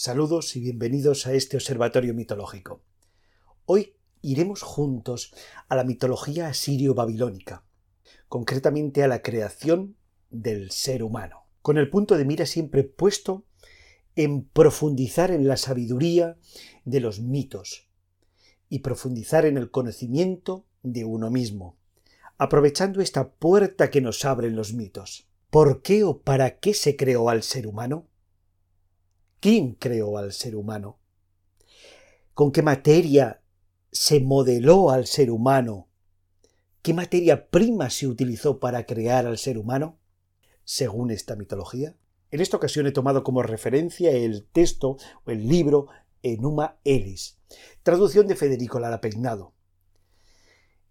Saludos y bienvenidos a este observatorio mitológico. Hoy iremos juntos a la mitología asirio-babilónica, concretamente a la creación del ser humano, con el punto de mira siempre puesto en profundizar en la sabiduría de los mitos y profundizar en el conocimiento de uno mismo, aprovechando esta puerta que nos abren los mitos. ¿Por qué o para qué se creó al ser humano? ¿Quién creó al ser humano? ¿Con qué materia se modeló al ser humano? ¿Qué materia prima se utilizó para crear al ser humano? Según esta mitología. En esta ocasión he tomado como referencia el texto o el libro Enuma Elis, traducción de Federico Lara Peinado.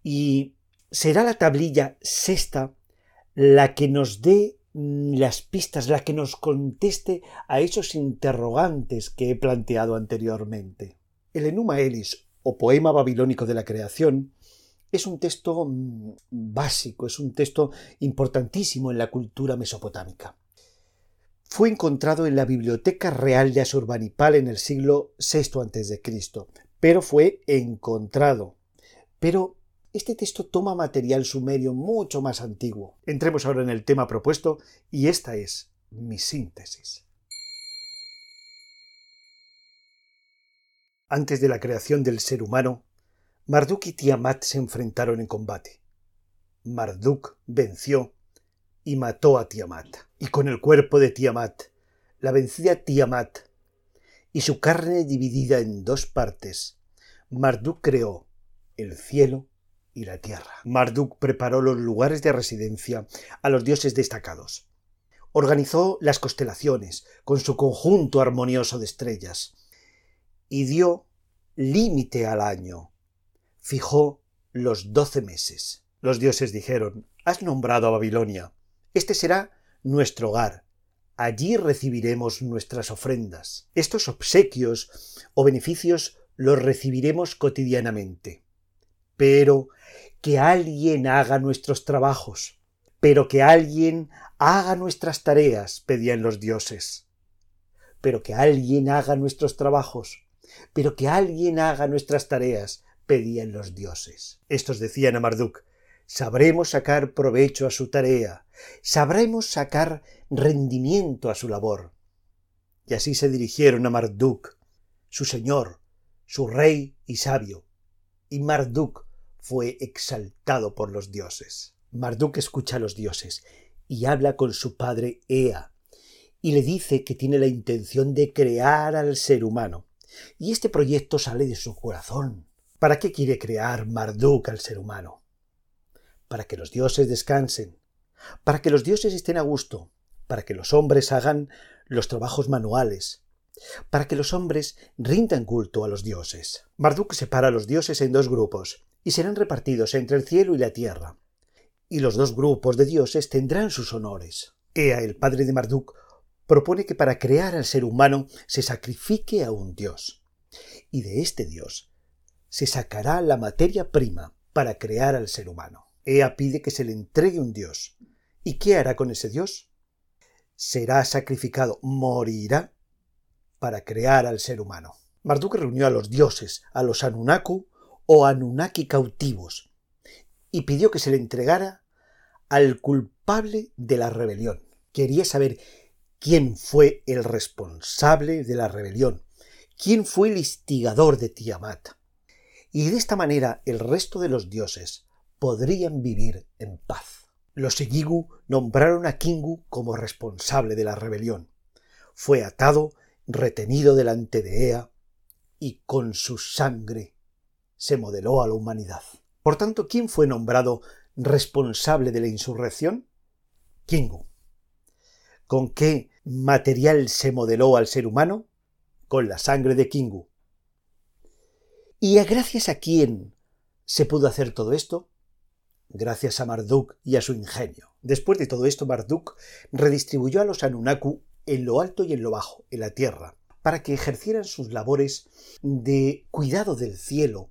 Y será la tablilla sexta la que nos dé las pistas, la que nos conteste a esos interrogantes que he planteado anteriormente. El Enuma Elis, o poema babilónico de la creación, es un texto mm, básico, es un texto importantísimo en la cultura mesopotámica. Fue encontrado en la Biblioteca Real de Asurbanipal en el siglo VI a.C., pero fue encontrado. Pero este texto toma material sumerio mucho más antiguo. Entremos ahora en el tema propuesto y esta es mi síntesis. Antes de la creación del ser humano, Marduk y Tiamat se enfrentaron en combate. Marduk venció y mató a Tiamat. Y con el cuerpo de Tiamat, la vencida Tiamat, y su carne dividida en dos partes, Marduk creó el cielo y la tierra. Marduk preparó los lugares de residencia a los dioses destacados. Organizó las constelaciones con su conjunto armonioso de estrellas y dio límite al año. Fijó los doce meses. Los dioses dijeron, Has nombrado a Babilonia. Este será nuestro hogar. Allí recibiremos nuestras ofrendas. Estos obsequios o beneficios los recibiremos cotidianamente. Pero que alguien haga nuestros trabajos, pero que alguien haga nuestras tareas, pedían los dioses. Pero que alguien haga nuestros trabajos, pero que alguien haga nuestras tareas, pedían los dioses. Estos decían a Marduk, sabremos sacar provecho a su tarea, sabremos sacar rendimiento a su labor. Y así se dirigieron a Marduk, su señor, su rey y sabio. Y Marduk fue exaltado por los dioses. Marduk escucha a los dioses y habla con su padre Ea, y le dice que tiene la intención de crear al ser humano. Y este proyecto sale de su corazón. ¿Para qué quiere crear Marduk al ser humano? Para que los dioses descansen, para que los dioses estén a gusto, para que los hombres hagan los trabajos manuales, para que los hombres rindan culto a los dioses. Marduk separa a los dioses en dos grupos, y serán repartidos entre el cielo y la tierra. Y los dos grupos de dioses tendrán sus honores. Ea, el padre de Marduk, propone que para crear al ser humano se sacrifique a un dios. Y de este dios se sacará la materia prima para crear al ser humano. Ea pide que se le entregue un dios. ¿Y qué hará con ese dios? Será sacrificado, morirá para crear al ser humano. Marduk reunió a los dioses, a los Anunaku, o Anunnaki cautivos, y pidió que se le entregara al culpable de la rebelión. Quería saber quién fue el responsable de la rebelión, quién fue el instigador de Tiamat. Y de esta manera el resto de los dioses podrían vivir en paz. Los Egigu nombraron a Kingu como responsable de la rebelión. Fue atado, retenido delante de Ea, y con su sangre se modeló a la humanidad. Por tanto, ¿quién fue nombrado responsable de la insurrección? Kingu. ¿Con qué material se modeló al ser humano? Con la sangre de Kingu. ¿Y gracias a quién se pudo hacer todo esto? Gracias a Marduk y a su ingenio. Después de todo esto, Marduk redistribuyó a los Anunnaku en lo alto y en lo bajo, en la tierra, para que ejercieran sus labores de cuidado del cielo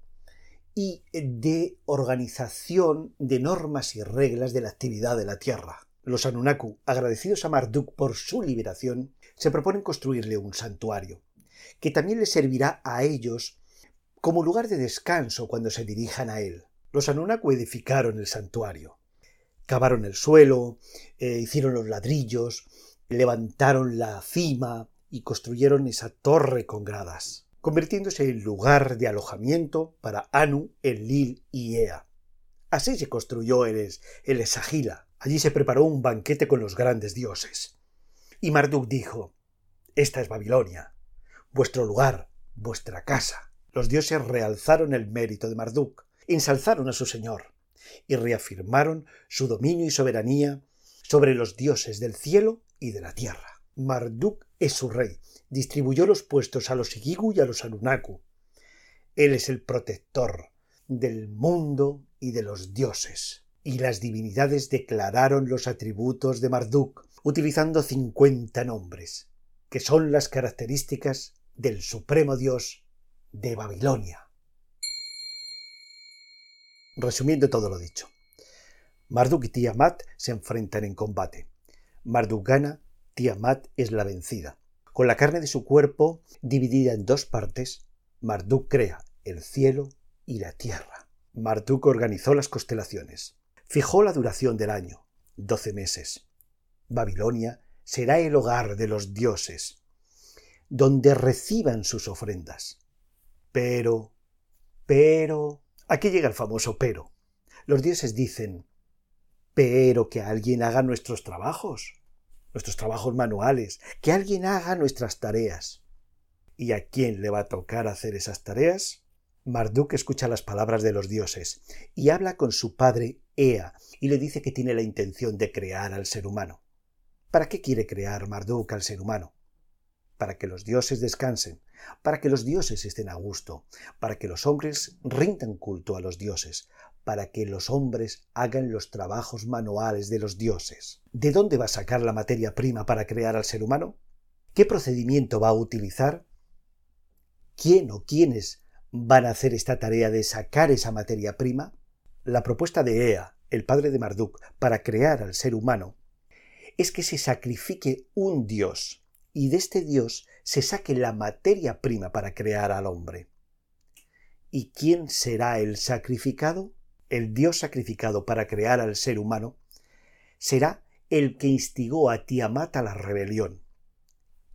y de organización de normas y reglas de la actividad de la Tierra. Los Anunnaku, agradecidos a Marduk por su liberación, se proponen construirle un santuario. que también les servirá a ellos como lugar de descanso cuando se dirijan a él. Los Anunnaki edificaron el santuario. Cavaron el suelo, eh, hicieron los ladrillos, levantaron la cima y construyeron esa torre con gradas, convirtiéndose en lugar de alojamiento para Anu, Enlil y Ea. Así se construyó el, el Esagila. Allí se preparó un banquete con los grandes dioses. Y Marduk dijo, Esta es Babilonia, vuestro lugar, vuestra casa. Los dioses realzaron el mérito de Marduk, ensalzaron a su señor y reafirmaron su dominio y soberanía sobre los dioses del cielo y de la tierra. Marduk es su rey, distribuyó los puestos a los Igigu y a los Anunaku. Él es el protector del mundo y de los dioses. Y las divinidades declararon los atributos de Marduk, utilizando cincuenta nombres, que son las características del supremo dios de Babilonia. Resumiendo todo lo dicho, Marduk y Tiamat se enfrentan en combate. Marduk gana, Tiamat es la vencida. Con la carne de su cuerpo dividida en dos partes, Marduk crea el cielo y la tierra. Marduk organizó las constelaciones. Fijó la duración del año, doce meses. Babilonia será el hogar de los dioses, donde reciban sus ofrendas. Pero, pero, aquí llega el famoso pero. Los dioses dicen, pero que alguien haga nuestros trabajos nuestros trabajos manuales, que alguien haga nuestras tareas. ¿Y a quién le va a tocar hacer esas tareas? Marduk escucha las palabras de los dioses y habla con su padre Ea y le dice que tiene la intención de crear al ser humano. ¿Para qué quiere crear Marduk al ser humano? Para que los dioses descansen, para que los dioses estén a gusto, para que los hombres rindan culto a los dioses, para que los hombres hagan los trabajos manuales de los dioses. ¿De dónde va a sacar la materia prima para crear al ser humano? ¿Qué procedimiento va a utilizar? ¿Quién o quiénes van a hacer esta tarea de sacar esa materia prima? La propuesta de Ea, el padre de Marduk, para crear al ser humano, es que se sacrifique un dios y de este dios se saque la materia prima para crear al hombre. ¿Y quién será el sacrificado? El Dios sacrificado para crear al ser humano, será el que instigó a Tiamat a la rebelión.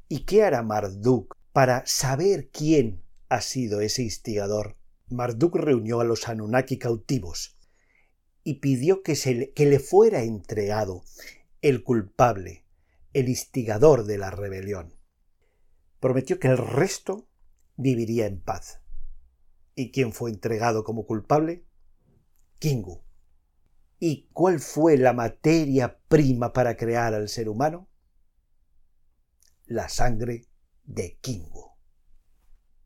¿Y qué hará Marduk para saber quién ha sido ese instigador? Marduk reunió a los Anunnaki cautivos y pidió que, se que le fuera entregado el culpable, el instigador de la rebelión. Prometió que el resto viviría en paz. ¿Y quién fue entregado como culpable? Kingu. ¿Y cuál fue la materia prima para crear al ser humano? La sangre de Kingu.